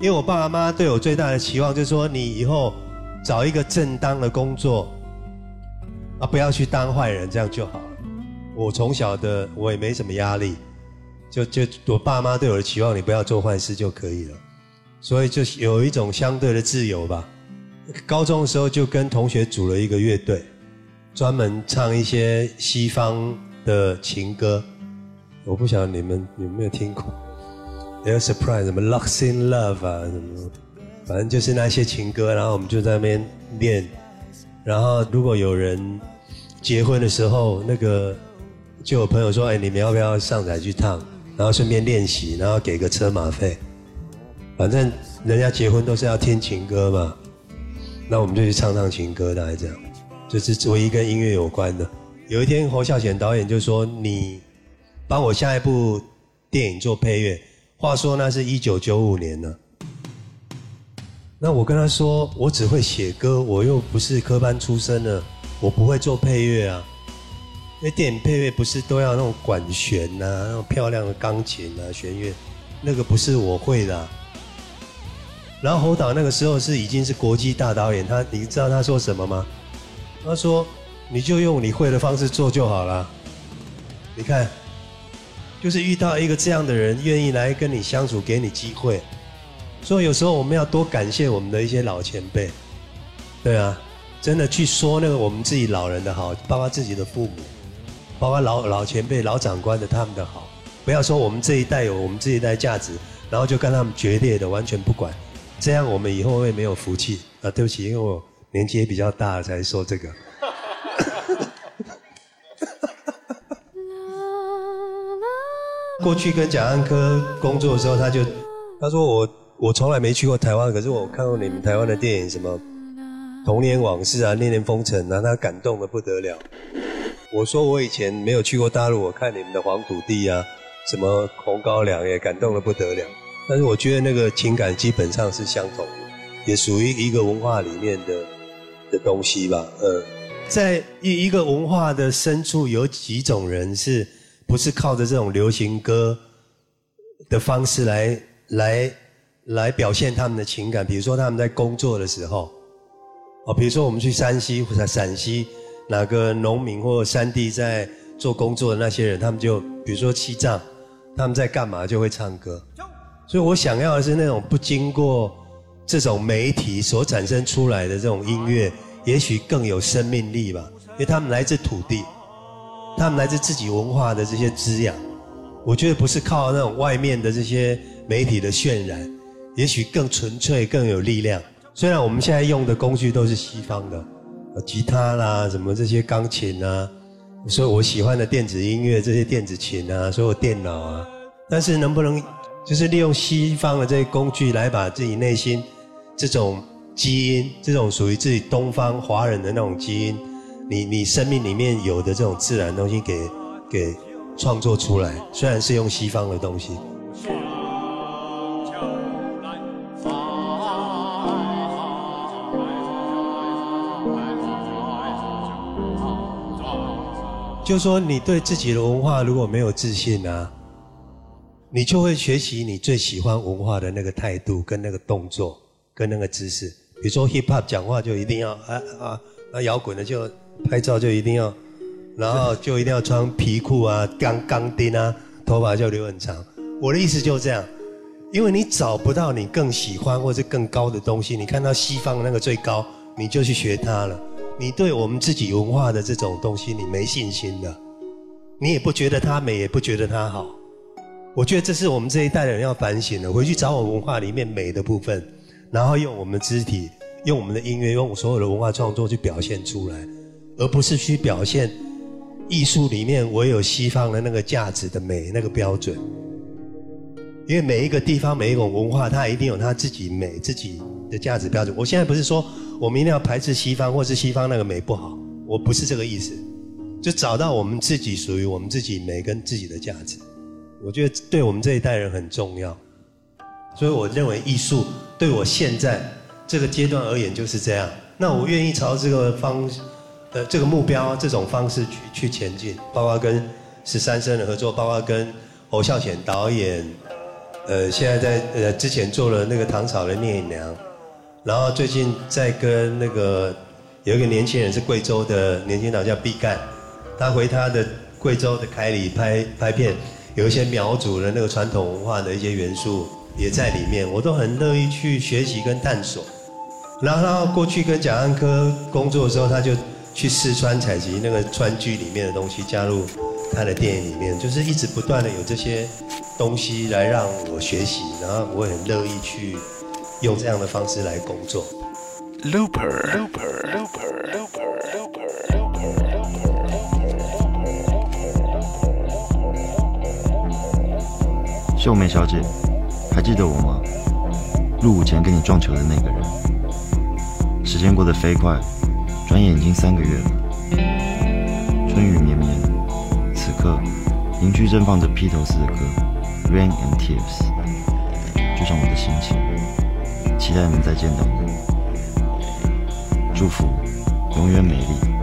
因为我爸爸妈妈对我最大的期望就是说，你以后找一个正当的工作。啊，不要去当坏人，这样就好了。我从小的我也没什么压力，就就我爸妈对我的期望，你不要做坏事就可以了。所以就有一种相对的自由吧。高中的时候就跟同学组了一个乐队，专门唱一些西方的情歌。我不晓得你们有没有听过，Air Surprise 什么 Lux in Love 啊什么，反正就是那些情歌，然后我们就在那边练。然后如果有人结婚的时候，那个就有朋友说：“哎，你们要不要上台去唱？然后顺便练习，然后给个车马费。反正人家结婚都是要听情歌嘛，那我们就去唱唱情歌，大概这样。就是唯一跟音乐有关的。有一天侯孝贤导演就说：‘你帮我下一部电影做配乐。’话说那是一九九五年呢。那我跟他说，我只会写歌，我又不是科班出身的，我不会做配乐啊。因为电影配乐不是都要那种管弦呐，那种漂亮的钢琴啊、弦乐，那个不是我会的。然后侯导那个时候是已经是国际大导演，他你知道他说什么吗？他说你就用你会的方式做就好了。你看，就是遇到一个这样的人，愿意来跟你相处，给你机会。所以有时候我们要多感谢我们的一些老前辈，对啊，真的去说那个我们自己老人的好，包括自己的父母，包括老老前辈、老长官的他们的好，不要说我们这一代有我们这一代价值，然后就跟他们决裂的完全不管，这样我们以后会没有福气啊！对不起，因为我年纪也比较大了才说这个。过去跟蒋安科工作的时候，他就他说我。我从来没去过台湾，可是我看过你们台湾的电影，什么《童年往事》啊，《恋恋风尘》啊，他感动的不得了。我说我以前没有去过大陆，我看你们的《黄土地》啊，什么《红高粱》也感动的不得了。但是我觉得那个情感基本上是相同的，也属于一个文化里面的的东西吧。呃，在一一个文化的深处，有几种人是不是靠着这种流行歌？的方式来来来表现他们的情感。比如说他们在工作的时候，哦，比如说我们去山西或者陕西哪个农民或山地在做工作的那些人，他们就比如说西藏，他们在干嘛就会唱歌。所以我想要的是那种不经过这种媒体所产生出来的这种音乐，也许更有生命力吧，因为他们来自土地。他们来自自己文化的这些滋养，我觉得不是靠那种外面的这些媒体的渲染，也许更纯粹、更有力量。虽然我们现在用的工具都是西方的，吉他啦，什么这些钢琴啊，所以我喜欢的电子音乐，这些电子琴啊，所有电脑啊，但是能不能就是利用西方的这些工具来把自己内心这种基因，这种属于自己东方华人的那种基因？你你生命里面有的这种自然东西，给给创作出来，虽然是用西方的东西。就说你对自己的文化如果没有自信啊，你就会学习你最喜欢文化的那个态度、跟那个动作、跟那个姿势。比如说 hip hop 讲话就一定要啊啊啊摇滚的就。拍照就一定要，然后就一定要穿皮裤啊、钢钢钉啊，头发就留很长。我的意思就是这样，因为你找不到你更喜欢或者更高的东西，你看到西方那个最高，你就去学它了。你对我们自己文化的这种东西，你没信心的，你也不觉得它美，也不觉得它好。我觉得这是我们这一代人要反省的，回去找我文化里面美的部分，然后用我们的肢体、用我们的音乐、用所有的文化创作去表现出来。而不是去表现艺术里面唯有西方的那个价值的美那个标准，因为每一个地方每一种文化，它一定有它自己美自己的价值标准。我现在不是说我们一定要排斥西方，或是西方那个美不好，我不是这个意思，就找到我们自己属于我们自己美跟自己的价值，我觉得对我们这一代人很重要。所以我认为艺术对我现在这个阶段而言就是这样。那我愿意朝这个方。呃，这个目标这种方式去去前进，包括跟十三生的合作，包括跟侯孝贤导演，呃，现在在呃之前做了那个唐朝的聂隐娘，然后最近在跟那个有一个年轻人是贵州的年轻导叫毕赣，他回他的贵州的凯里拍拍片，有一些苗族的那个传统文化的一些元素也在里面，我都很乐意去学习跟探索。然后他过去跟蒋安科工作的时候，他就。去四川采集那个川剧里面的东西，加入他的电影里面，就是一直不断的有这些东西来让我学习，然后我很乐意去用这样的方式来工作。秀美小姐，还记得我吗？入伍前跟你撞球的那个人。时间过得飞快。转眼已经三个月了，春雨绵绵，此刻邻居正放着披头士的歌《Rain and Tears》，就像我的心情，期待能再见到你，祝福永远美丽。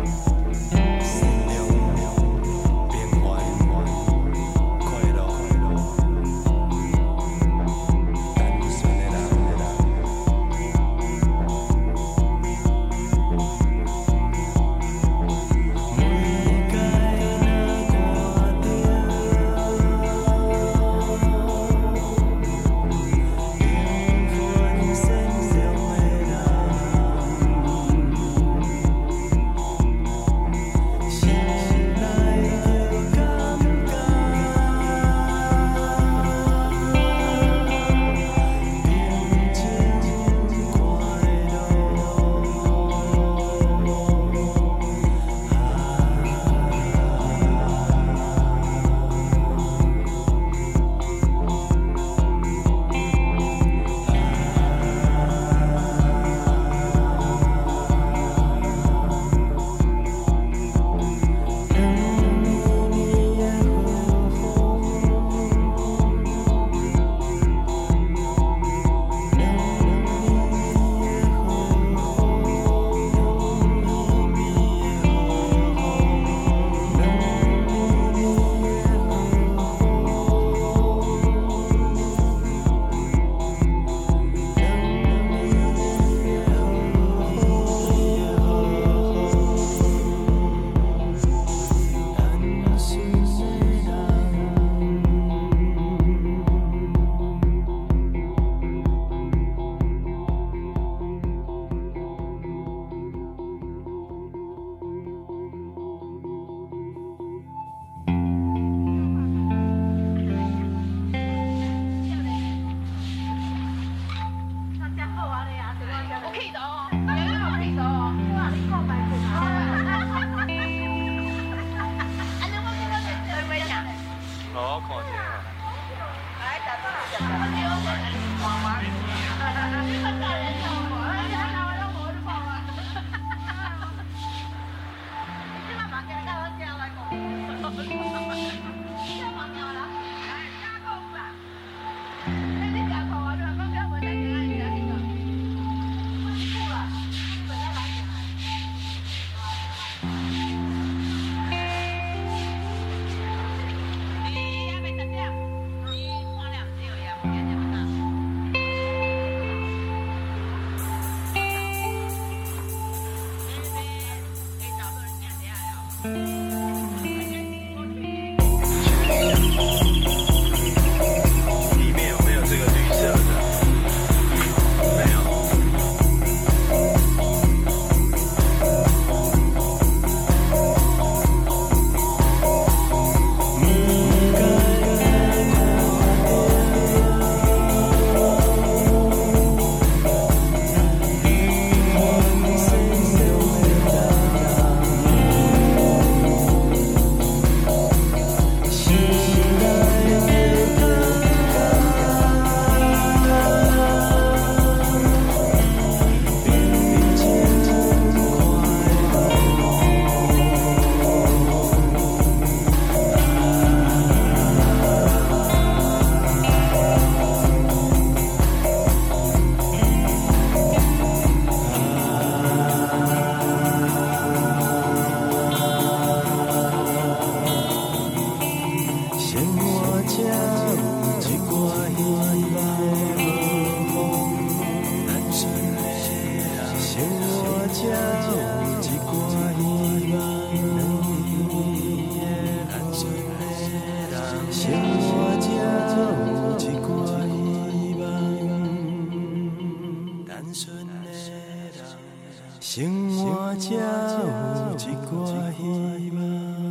生活才有一挂希望。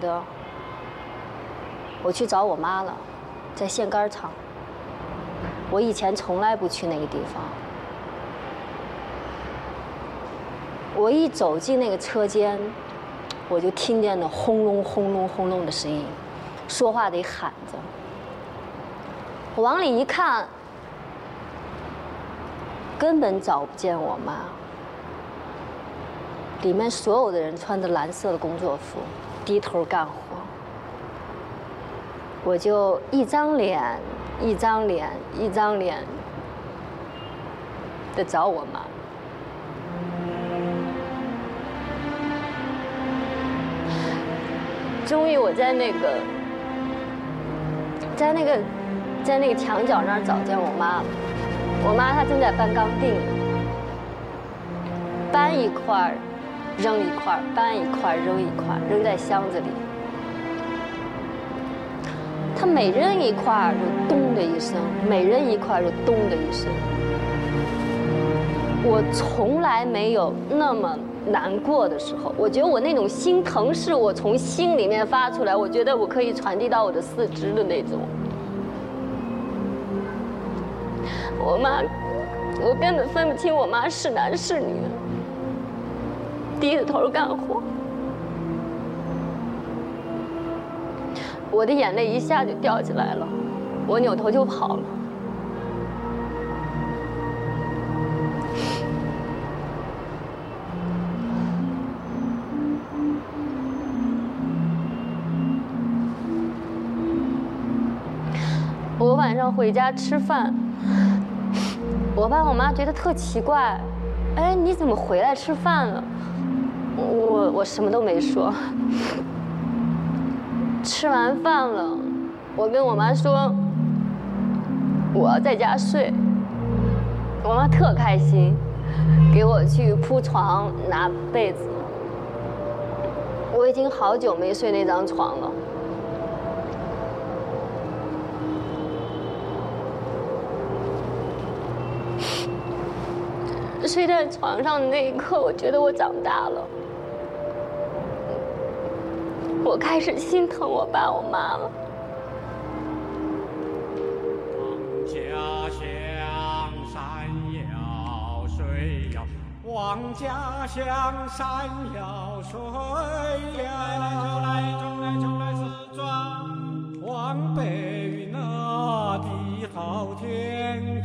的，我去找我妈了，在线杆厂。我以前从来不去那个地方。我一走进那个车间，我就听见那轰隆轰隆轰隆的声音，说话得喊着。我往里一看，根本找不见我妈。里面所有的人穿着蓝色的工作服，低头干活。我就一张脸，一张脸，一张脸的找我妈。终于我在那个，在那个，在那个墙角那儿找见我妈了。我妈她正在搬钢锭，搬一块儿，扔一块，搬一块，扔一块，扔在箱子里。她每扔一块就咚的一声，每扔一块就咚的一声。我从来没有那么难过的时候，我觉得我那种心疼是我从心里面发出来，我觉得我可以传递到我的四肢的那种。我妈，我根本分不清我妈是男是女，低着头干活，我的眼泪一下就掉下来了，我扭头就跑了。我晚上回家吃饭，我爸我妈觉得特奇怪，哎，你怎么回来吃饭了？我我什么都没说。吃完饭了，我跟我妈说我要在家睡，我妈特开心，给我去铺床拿被子。我已经好久没睡那张床了。睡在床上的那一刻，我觉得我长大了，我开始心疼我爸我妈了。家乡山遥水遥，望家乡山遥水遥。望北云那地好天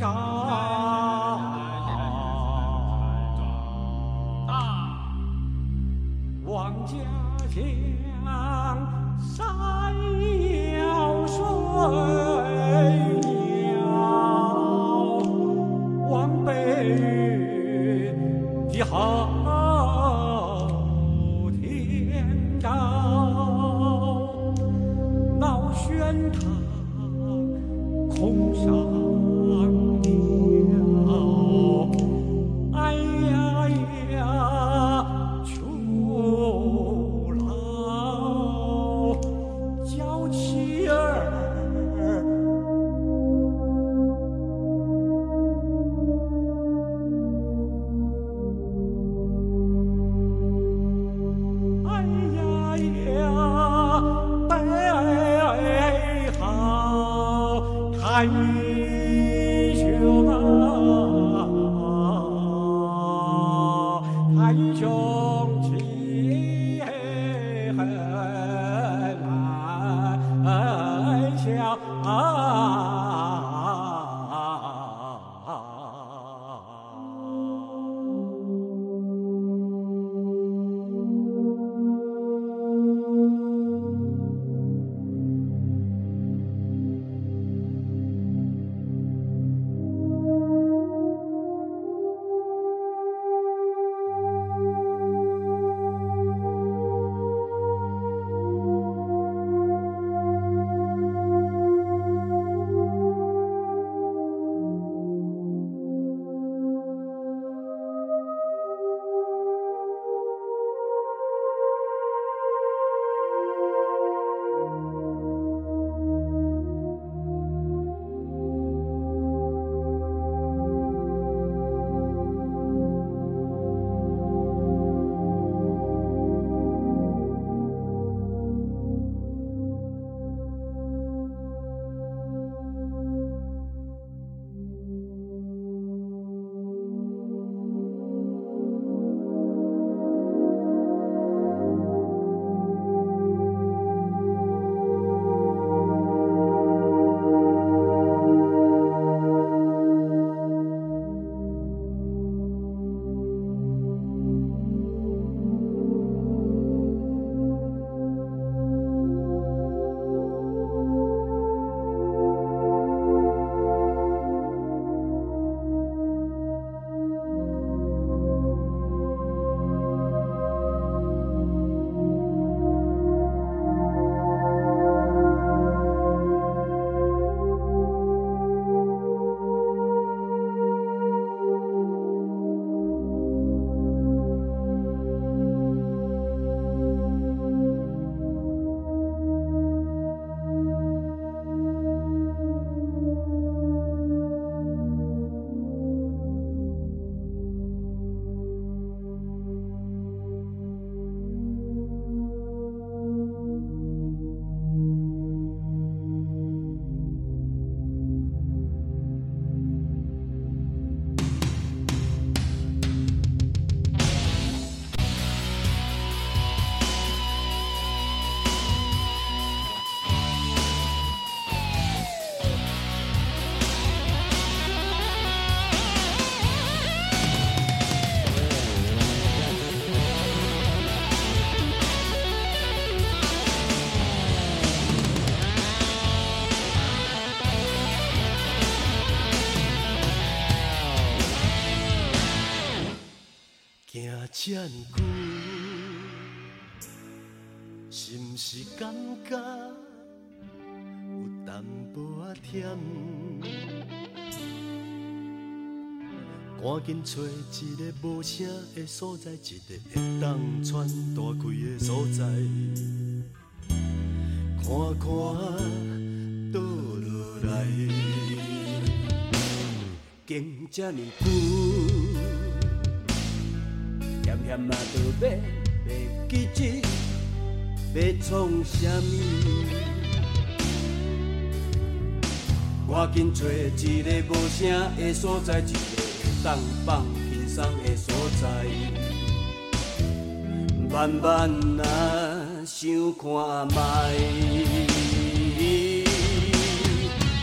这久，是毋是感觉有淡薄仔忝？赶紧找一个无声的所在，一个会当喘大气的所在，看看倒落来，经这呢久。险险啊，都要要记，要创啥物？赶紧找一个无声的所在，一个会当放轻松的所在。慢慢啊，想看觅。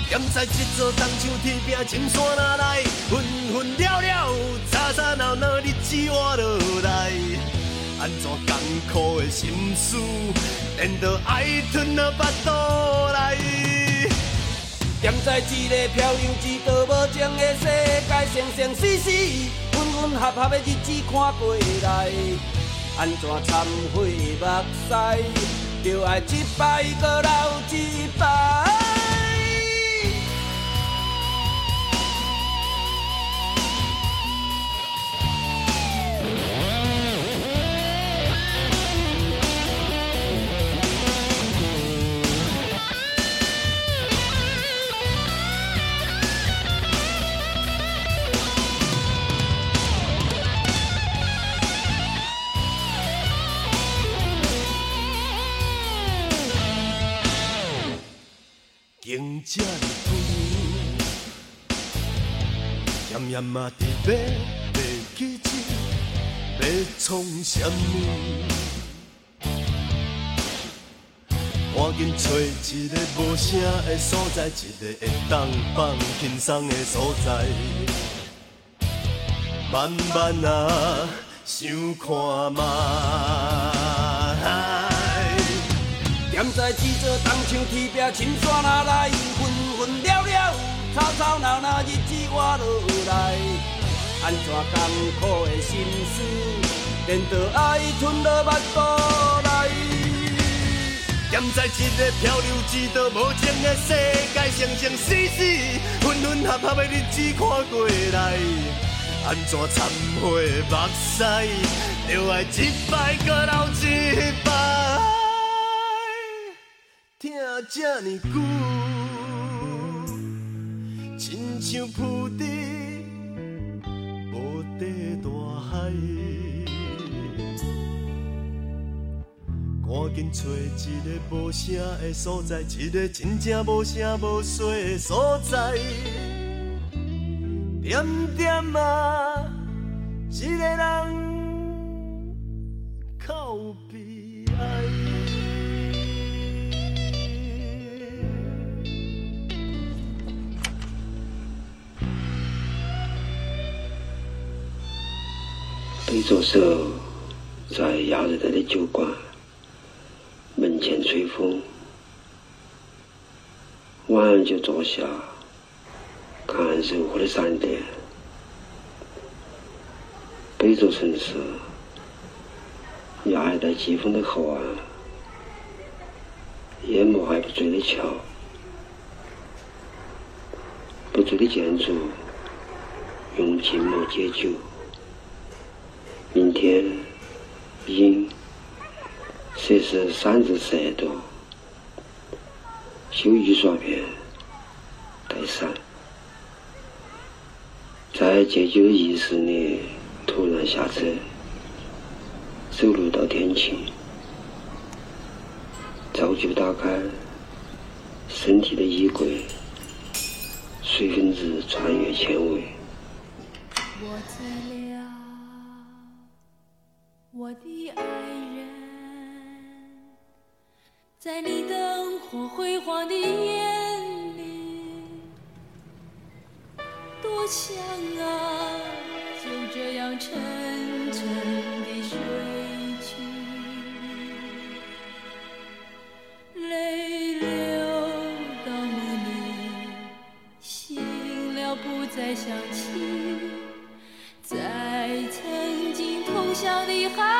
踮在这座东像天边青山哪来，纷纷了了，吵吵闹闹，日子活落来。安怎艰苦的心思，连着爱吞到腹肚内。踮在一个漂流一道无情的世界，生生死死，分分合合的日子看过来。安怎忏悔目屎，就爱一摆搁流一摆。经这呢久，炎炎嘛伫要袂记起，要创啥物？赶紧找一个无声的所在，一个会当放轻松的所在。慢慢啊，想看觅。踮在这座东像天边青山哪来，纷纷了了，吵吵闹闹，日子活落来。安怎艰苦的心思，连着爱吞落腹肚内。踮在一个漂流一道无情的世界，生生死死，分分合合的日子看过来。安怎忏悔目屎，就爱一摆搁流一摆。听这呢久，亲像浮在无底大海。赶紧找一个无声的所在，一个真正无声无息的所在。点点啊，一个人靠悲哀。北左手在亚热带的酒馆门前吹风，晚上就坐下看柔和的闪电。北座城市亚热带季风的后岸，淹没还不醉的桥，不醉的建筑用静默解酒。明天，阴，摄氏三至十二度，修雨刷片，带伞，在戒酒的仪式里突然下车，走路到天晴，照旧打开身体的衣柜，水分子穿越纤维。我醉了，我的爱人，在你灯火辉煌的眼里，多想啊，就这样沉沉地睡去，泪流到梦里，醒了不再想起。向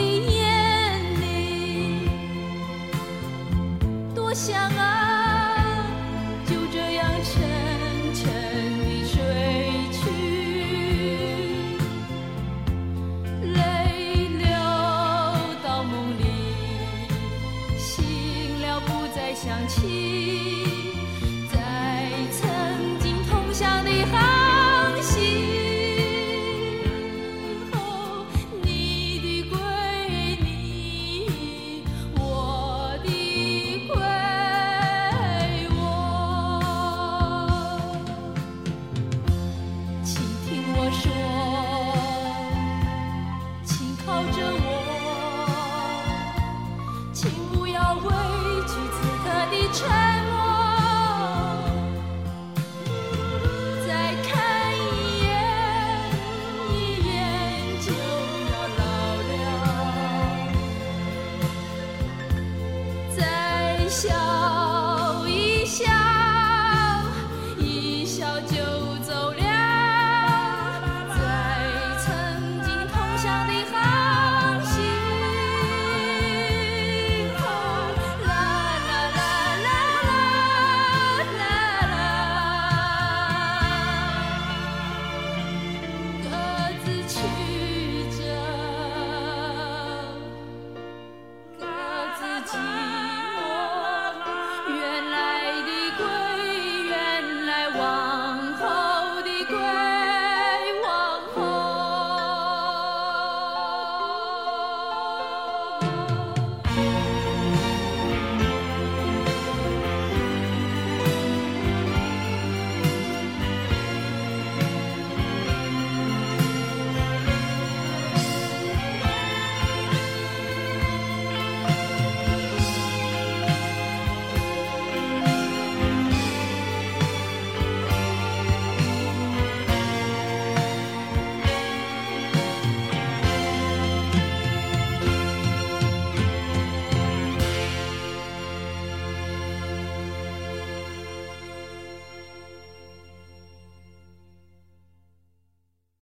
的眼里，多想